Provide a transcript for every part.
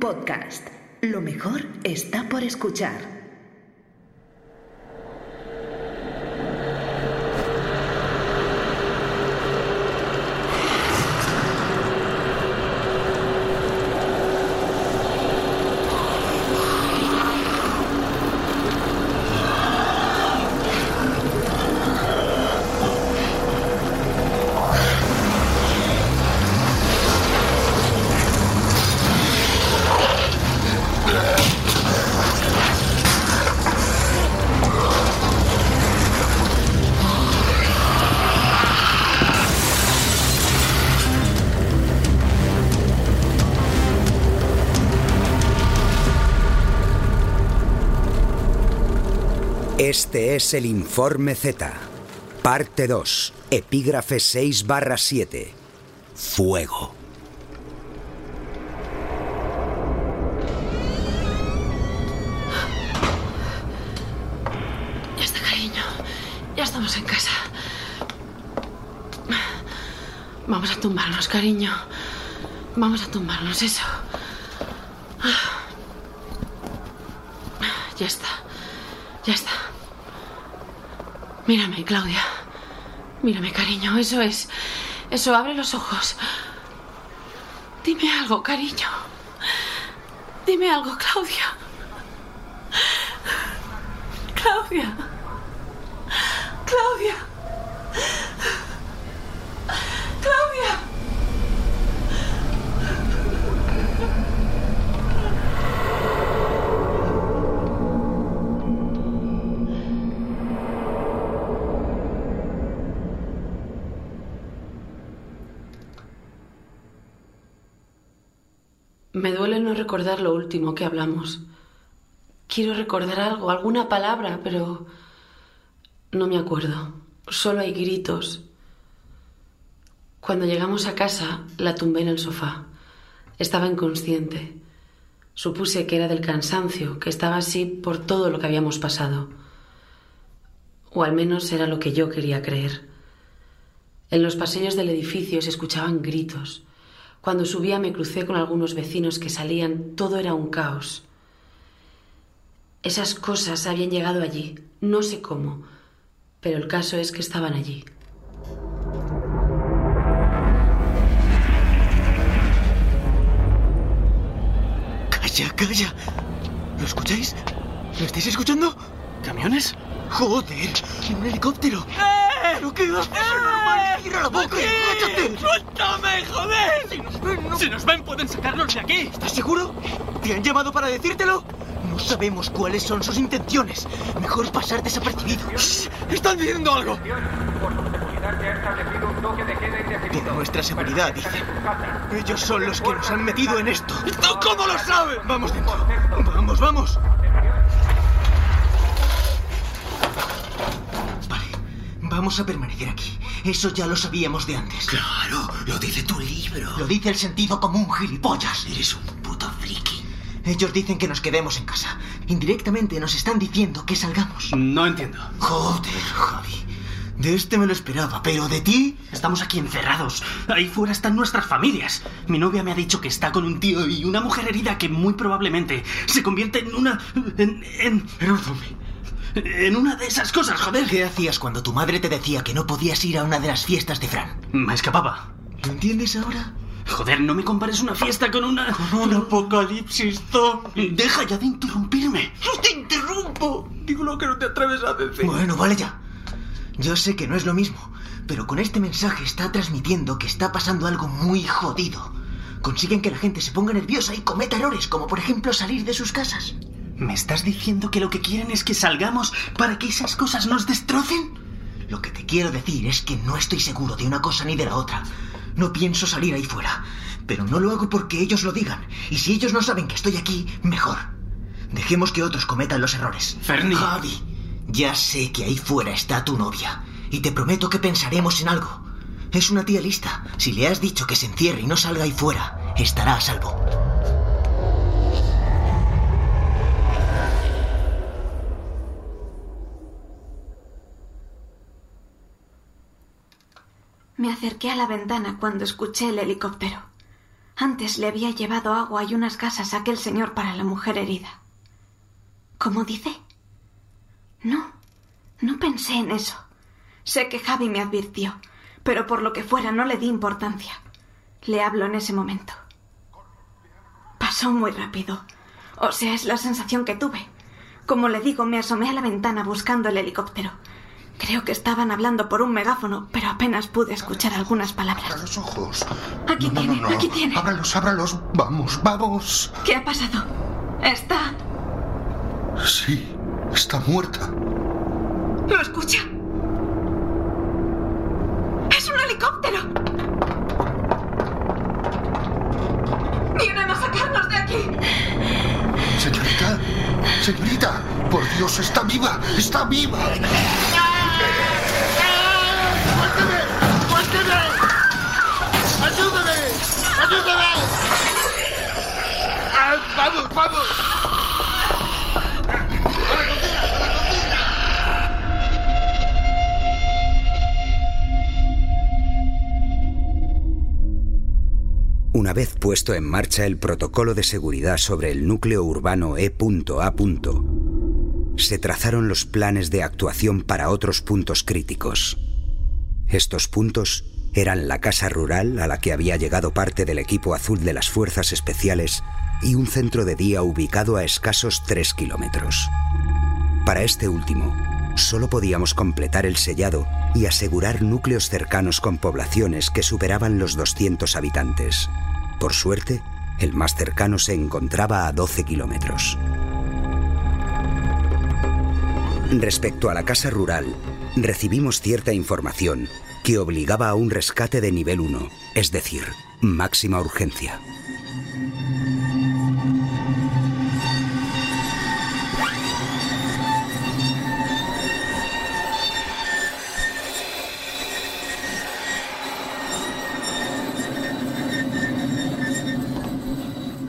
Podcast. Lo mejor está por escuchar. Este es el Informe Z, parte 2, epígrafe 6 barra 7. Fuego. Ya está, cariño. Ya estamos en casa. Vamos a tumbarnos, cariño. Vamos a tumbarnos, eso. Ya está. Ya está. Mírame, Claudia. Mírame, cariño. Eso es. Eso, abre los ojos. Dime algo, cariño. Dime algo, Claudia. Claudia. Me duele no recordar lo último que hablamos. Quiero recordar algo, alguna palabra, pero no me acuerdo. Solo hay gritos. Cuando llegamos a casa, la tumbé en el sofá. Estaba inconsciente. Supuse que era del cansancio, que estaba así por todo lo que habíamos pasado. O al menos era lo que yo quería creer. En los pasillos del edificio se escuchaban gritos. Cuando subía me crucé con algunos vecinos que salían. Todo era un caos. Esas cosas habían llegado allí. No sé cómo. Pero el caso es que estaban allí. Calla, calla. ¿Lo escucháis? ¿Lo estáis escuchando? ¿Camiones? Joder, un helicóptero. ¿Pero qué haces? ¡Es normal! ¡Cierra la boca! ¡Cállate! ¡Suéltame, joder! Si nos ven, no... Si nos ven, pueden sacarnos de aquí. ¿Estás seguro? ¿Te han llamado para decírtelo? No sabemos cuáles son sus intenciones. Mejor pasar desapercibido. Shh, ¡Están diciendo algo! Por nuestra seguridad, dicen. Ellos son los que nos han metido en esto. ¿Tú cómo lo sabes? Vamos dentro. Vamos, vamos. Vale, vamos a permanecer aquí. Eso ya lo sabíamos de antes. Claro, lo dice tu libro. Lo dice el sentido común, gilipollas. Eres un puto friki. Ellos dicen que nos quedemos en casa. Indirectamente nos están diciendo que salgamos. No entiendo. Joder, Javi. De este me lo esperaba, pero de ti... Estamos aquí encerrados. Ahí fuera están nuestras familias. Mi novia me ha dicho que está con un tío y una mujer herida que muy probablemente se convierte en una... en... en... Zombie. En una de esas cosas, joder. ¿Qué hacías cuando tu madre te decía que no podías ir a una de las fiestas de Fran? Me escapaba. ¿Lo entiendes ahora? Joder, no me compares una fiesta con una... Un apocalipsis zombie. Deja ya de interrumpirme. ¡No te interrumpo! Digo lo que no te atreves a decir. Bueno, vale ya. Yo sé que no es lo mismo, pero con este mensaje está transmitiendo que está pasando algo muy jodido. Consiguen que la gente se ponga nerviosa y cometa errores, como por ejemplo salir de sus casas. ¿Me estás diciendo que lo que quieren es que salgamos para que esas cosas nos destrocen? Lo que te quiero decir es que no estoy seguro de una cosa ni de la otra. No pienso salir ahí fuera, pero no lo hago porque ellos lo digan. Y si ellos no saben que estoy aquí, mejor. Dejemos que otros cometan los errores. Fernie. Javi, ya sé que ahí fuera está tu novia. Y te prometo que pensaremos en algo. Es una tía lista. Si le has dicho que se encierre y no salga ahí fuera, estará a salvo. Me acerqué a la ventana cuando escuché el helicóptero. Antes le había llevado agua y unas gasas a aquel señor para la mujer herida. ¿Cómo dice? No, no pensé en eso. Sé que Javi me advirtió, pero por lo que fuera no le di importancia. Le hablo en ese momento. Pasó muy rápido. O sea, es la sensación que tuve. Como le digo, me asomé a la ventana buscando el helicóptero. Creo que estaban hablando por un megáfono, pero apenas pude escuchar algunas palabras. Abra los ojos. Aquí No, no, tiene, no, no. aquí tiene. Ábralos, ábralos. Vamos, vamos. ¿Qué ha pasado? Está. Sí, está muerta. ¿Lo escucha? ¡Es un helicóptero! ¡Vienen a sacarnos de aquí! Señorita, señorita, por Dios, está viva, está viva. ¡Suélteme! ¡Vamos, vamos! Una vez puesto en marcha el protocolo de seguridad sobre el núcleo urbano E.A. se trazaron los planes de actuación para otros puntos críticos. Estos puntos eran la casa rural a la que había llegado parte del equipo azul de las Fuerzas Especiales y un centro de día ubicado a escasos 3 kilómetros. Para este último, solo podíamos completar el sellado y asegurar núcleos cercanos con poblaciones que superaban los 200 habitantes. Por suerte, el más cercano se encontraba a 12 kilómetros. Respecto a la casa rural, recibimos cierta información que obligaba a un rescate de nivel 1, es decir, máxima urgencia.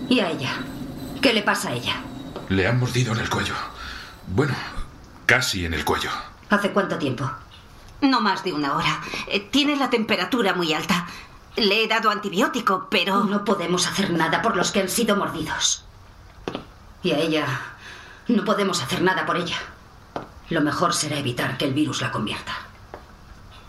¿Y a ella? ¿Qué le pasa a ella? Le han mordido en el cuello. Bueno, casi en el cuello. ¿Hace cuánto tiempo? No más de una hora. Eh, Tiene la temperatura muy alta. Le he dado antibiótico, pero... No podemos hacer nada por los que han sido mordidos. Y a ella no podemos hacer nada por ella. Lo mejor será evitar que el virus la convierta.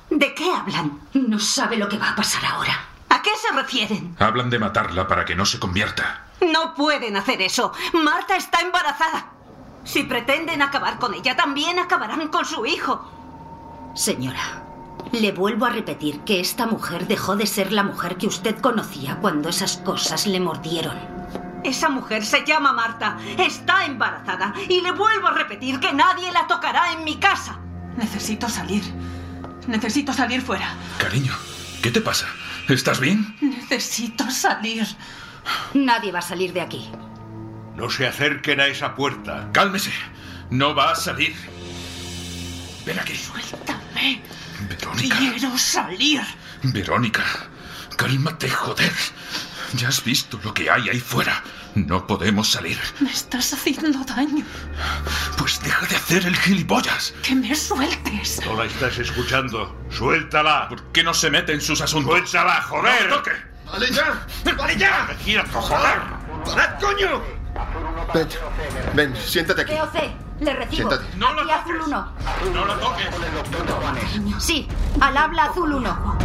¿De qué hablan? No sabe lo que va a pasar ahora. ¿A qué se refieren? Hablan de matarla para que no se convierta. No pueden hacer eso. Marta está embarazada. Si pretenden acabar con ella, también acabarán con su hijo. Señora, le vuelvo a repetir que esta mujer dejó de ser la mujer que usted conocía cuando esas cosas le mordieron. Esa mujer se llama Marta, está embarazada y le vuelvo a repetir que nadie la tocará en mi casa. Necesito salir. Necesito salir fuera. Cariño, ¿qué te pasa? ¿Estás bien? Necesito salir. Nadie va a salir de aquí. No se acerquen a esa puerta. Cálmese. No va a salir. Ven aquí. Suéltame. Verónica. Quiero salir. Verónica, cálmate, joder. Ya has visto lo que hay ahí fuera. No podemos salir. Me estás haciendo daño. Pues deja de hacer el gilipollas. Que me sueltes. No la estás escuchando. Suéltala. ¿Por qué no se mete en sus asuntos? Suéltala, joder. ¡No toque! ¡Vale ya! ¡Vale ya! ¡Me quieto, joder! ¡Parad, coño! Ven, ven, siéntate aquí. POC, le recibo. Siéntate. No lo Aquí azul 1. ¡No lo toques! Sí, al habla azul 1.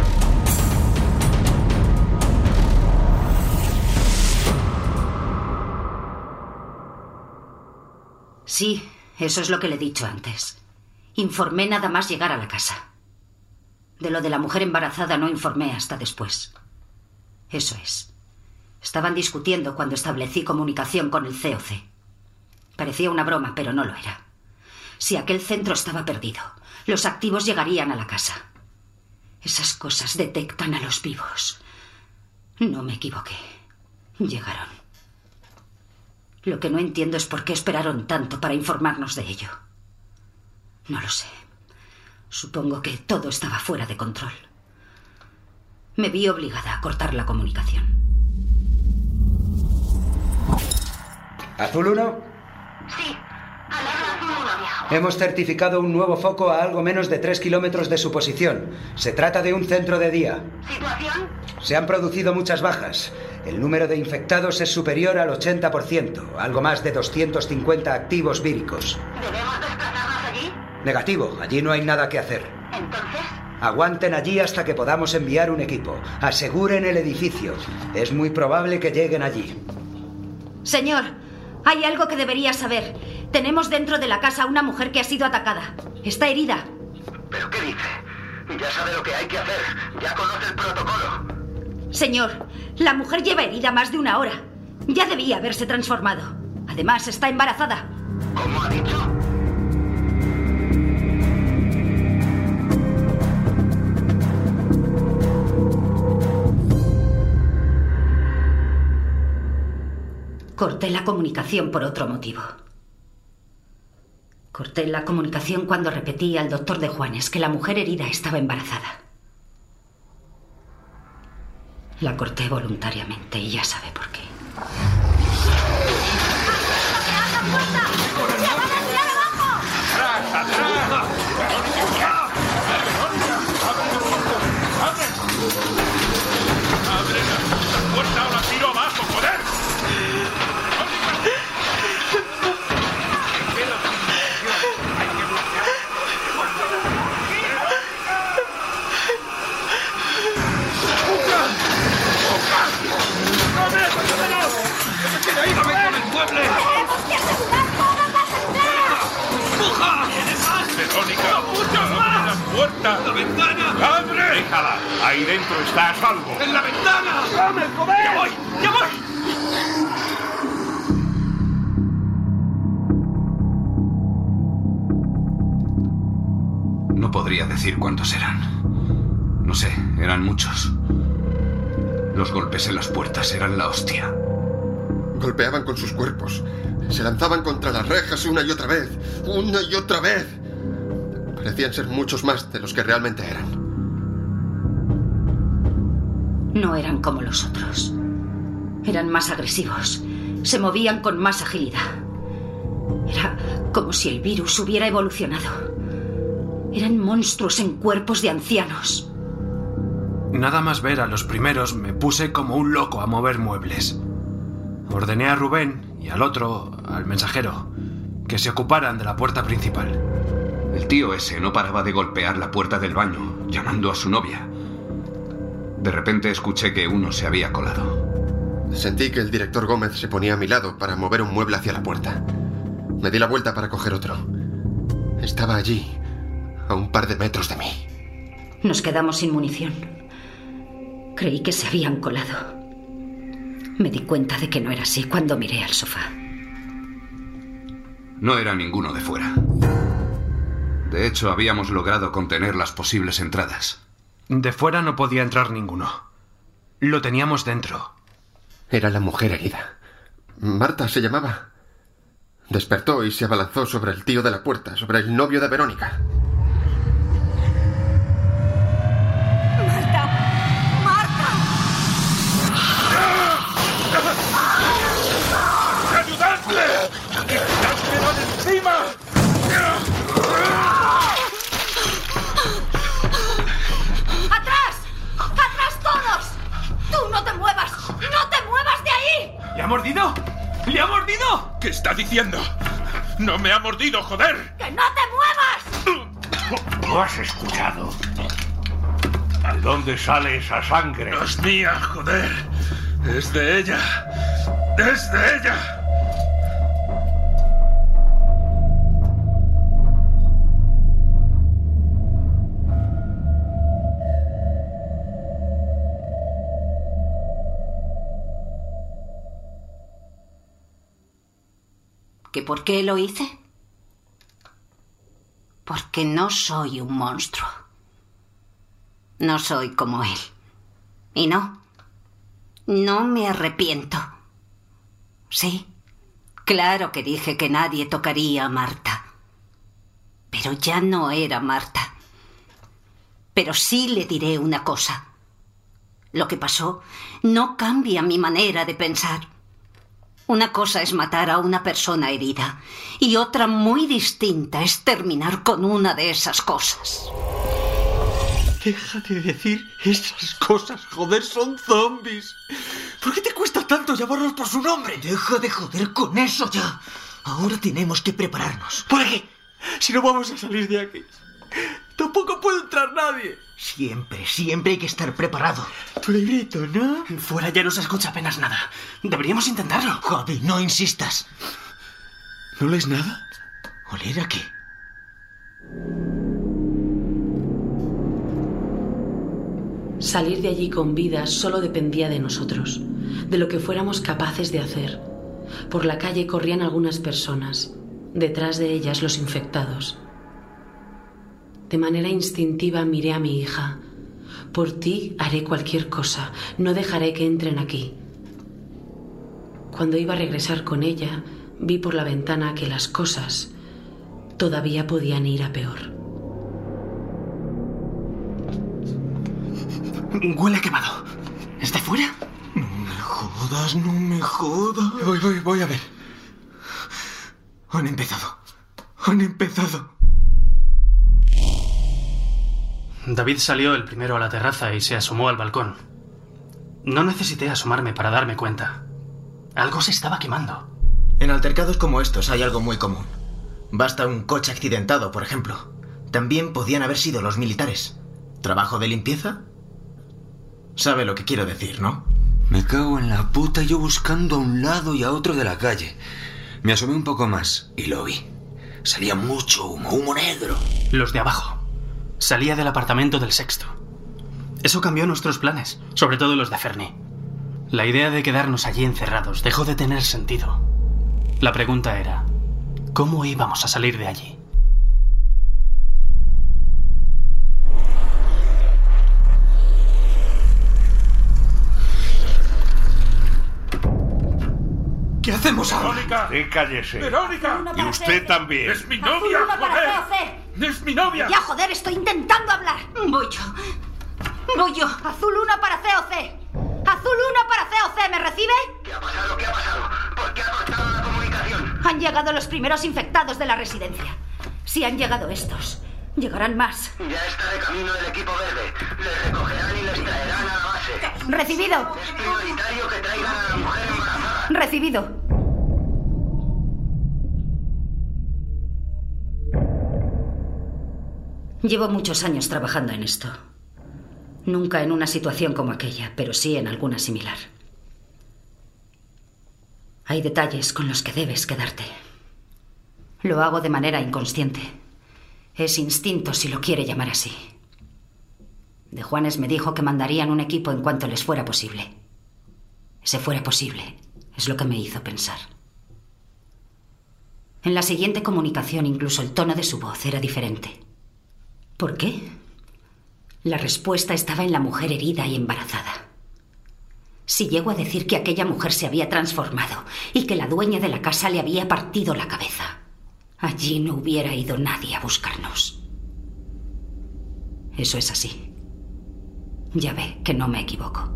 Sí, eso es lo que le he dicho antes. Informé nada más llegar a la casa. De lo de la mujer embarazada no informé hasta después. Eso es. Estaban discutiendo cuando establecí comunicación con el COC. Parecía una broma, pero no lo era. Si aquel centro estaba perdido, los activos llegarían a la casa. Esas cosas detectan a los vivos. No me equivoqué. Llegaron. Lo que no entiendo es por qué esperaron tanto para informarnos de ello. No lo sé. Supongo que todo estaba fuera de control. Me vi obligada a cortar la comunicación. ¿Azul 1? Sí, azul 1, viejo. Hemos certificado un nuevo foco a algo menos de 3 kilómetros de su posición. Se trata de un centro de día. ¿Situación? Se han producido muchas bajas. El número de infectados es superior al 80%, algo más de 250 activos víricos. ¿Debemos desplazarnos allí? Negativo, allí no hay nada que hacer. Entonces, Aguanten allí hasta que podamos enviar un equipo. Aseguren el edificio. Es muy probable que lleguen allí. Señor, hay algo que debería saber. Tenemos dentro de la casa una mujer que ha sido atacada. Está herida. ¿Pero qué dice? Ya sabe lo que hay que hacer. Ya conoce el protocolo. Señor, la mujer lleva herida más de una hora. Ya debía haberse transformado. Además, está embarazada. ¿Cómo ha dicho? Corté la comunicación por otro motivo. Corté la comunicación cuando repetí al doctor de Juanes que la mujer herida estaba embarazada. La corté voluntariamente y ya sabe por qué. No podría decir cuántos eran. No sé, eran muchos. Los golpes en las puertas eran la hostia. Golpeaban con sus cuerpos. Se lanzaban contra las rejas una y otra vez. Una y otra vez. Parecían ser muchos más de los que realmente eran. No eran como los otros. Eran más agresivos. Se movían con más agilidad. Era como si el virus hubiera evolucionado. Eran monstruos en cuerpos de ancianos. Nada más ver a los primeros me puse como un loco a mover muebles. Ordené a Rubén y al otro, al mensajero, que se ocuparan de la puerta principal. El tío ese no paraba de golpear la puerta del baño, llamando a su novia. De repente escuché que uno se había colado. Sentí que el director Gómez se ponía a mi lado para mover un mueble hacia la puerta. Me di la vuelta para coger otro. Estaba allí, a un par de metros de mí. Nos quedamos sin munición. Creí que se habían colado. Me di cuenta de que no era así cuando miré al sofá. No era ninguno de fuera. De hecho, habíamos logrado contener las posibles entradas. De fuera no podía entrar ninguno. Lo teníamos dentro. Era la mujer herida. Marta se llamaba. Despertó y se abalanzó sobre el tío de la puerta, sobre el novio de Verónica. ¿Le ha mordido? ¿Le ha mordido? ¿Qué está diciendo? ¡No me ha mordido, joder! ¡Que no te muevas! ¿Lo has escuchado? ¿De dónde sale esa sangre? No es mía, joder. Es de ella. Es de ella. ¿Que por qué lo hice? Porque no soy un monstruo. No soy como él. Y no, no me arrepiento. Sí, claro que dije que nadie tocaría a Marta. Pero ya no era Marta. Pero sí le diré una cosa. Lo que pasó no cambia mi manera de pensar. Una cosa es matar a una persona herida y otra muy distinta es terminar con una de esas cosas. Deja de decir esas cosas, joder, son zombies. ¿Por qué te cuesta tanto llamarlos por su nombre? Deja de joder con eso ya. Ahora tenemos que prepararnos. ¿Para qué? Si no vamos a salir de aquí. Tampoco puede entrar nadie. Siempre, siempre hay que estar preparado. Tu librito, ¿no? Fuera ya no se escucha apenas nada. Deberíamos intentarlo. Javi, no insistas. ¿No lees nada? ¿Oler a qué? Salir de allí con vida solo dependía de nosotros, de lo que fuéramos capaces de hacer. Por la calle corrían algunas personas, detrás de ellas los infectados. De manera instintiva miré a mi hija. Por ti haré cualquier cosa, no dejaré que entren aquí. Cuando iba a regresar con ella, vi por la ventana que las cosas todavía podían ir a peor. Huele quemado. ¿Está fuera? No me jodas, no me jodas. Voy, voy, voy a ver. Han empezado. Han empezado. David salió el primero a la terraza y se asomó al balcón. No necesité asomarme para darme cuenta. Algo se estaba quemando. En altercados como estos hay algo muy común. Basta un coche accidentado, por ejemplo. También podían haber sido los militares. ¿Trabajo de limpieza? Sabe lo que quiero decir, ¿no? Me cago en la puta yo buscando a un lado y a otro de la calle. Me asomé un poco más y lo vi. Salía mucho humo, humo negro. Los de abajo. Salía del apartamento del sexto. Eso cambió nuestros planes, sobre todo los de Fernie. La idea de quedarnos allí encerrados dejó de tener sentido. La pregunta era, ¿cómo íbamos a salir de allí? ¿Qué hacemos ahora? Verónica, sí, cállese. Verónica. Y usted también. Es mi novia, joder. Es mi novia. Ya, joder, estoy intentando hablar. Voy yo. Voy yo. Azul 1 para COC. Azul 1 para COC, ¿me recibe? ¿Qué ha pasado? ¿Qué ha pasado? ¿Por qué ha cortado la comunicación? Han llegado los primeros infectados de la residencia. Si han llegado estos, llegarán más. Ya está de camino el equipo verde. Les recogerán y les traerán a la base. Recibido. Es prioritario que traigan a la mujer embarazada. Recibido. Llevo muchos años trabajando en esto. Nunca en una situación como aquella, pero sí en alguna similar. Hay detalles con los que debes quedarte. Lo hago de manera inconsciente. Es instinto si lo quiere llamar así. De Juanes me dijo que mandarían un equipo en cuanto les fuera posible. Ese fuera posible es lo que me hizo pensar. En la siguiente comunicación incluso el tono de su voz era diferente. ¿Por qué? La respuesta estaba en la mujer herida y embarazada. Si llego a decir que aquella mujer se había transformado y que la dueña de la casa le había partido la cabeza, allí no hubiera ido nadie a buscarnos. Eso es así. Ya ve que no me equivoco.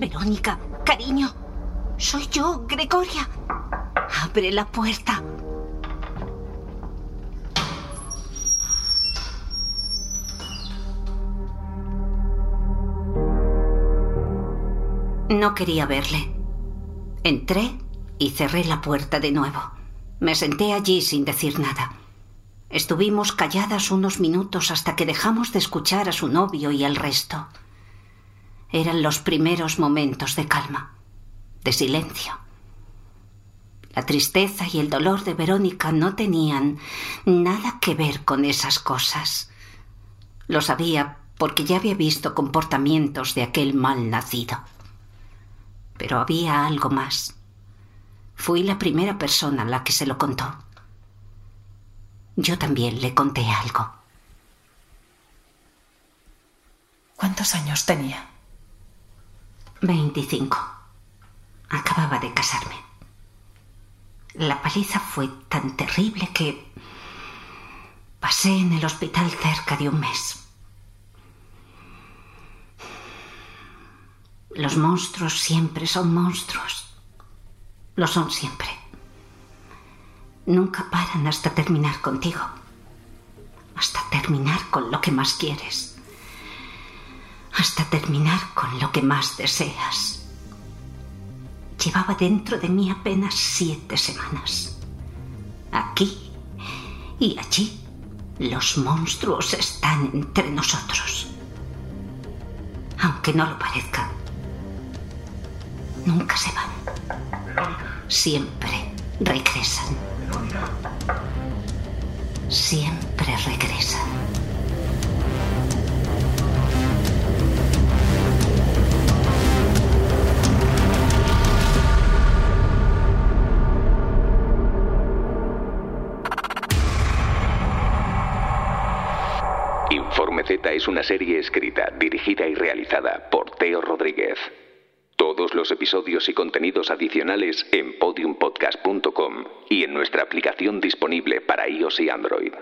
Verónica, cariño. Soy yo, Gregoria. Abre la puerta. No quería verle. Entré y cerré la puerta de nuevo. Me senté allí sin decir nada. Estuvimos calladas unos minutos hasta que dejamos de escuchar a su novio y al resto. Eran los primeros momentos de calma, de silencio. La tristeza y el dolor de Verónica no tenían nada que ver con esas cosas. Lo sabía porque ya había visto comportamientos de aquel mal nacido. Pero había algo más. Fui la primera persona a la que se lo contó. Yo también le conté algo. ¿Cuántos años tenía? Veinticinco. Acababa de casarme. La paliza fue tan terrible que pasé en el hospital cerca de un mes. Los monstruos siempre son monstruos. Lo son siempre. nunca paran hasta terminar contigo. Hasta terminar con lo que más quieres. Hasta terminar con lo que más deseas. Llevaba dentro de mí apenas siete semanas. Aquí y allí los monstruos están entre nosotros. Aunque no lo parezca, nunca se van. Siempre regresan. Siempre regresan. Informe es una serie escrita, dirigida y realizada por Teo Rodríguez. Todos los episodios y contenidos adicionales en podiumpodcast.com y en nuestra aplicación disponible para iOS y Android.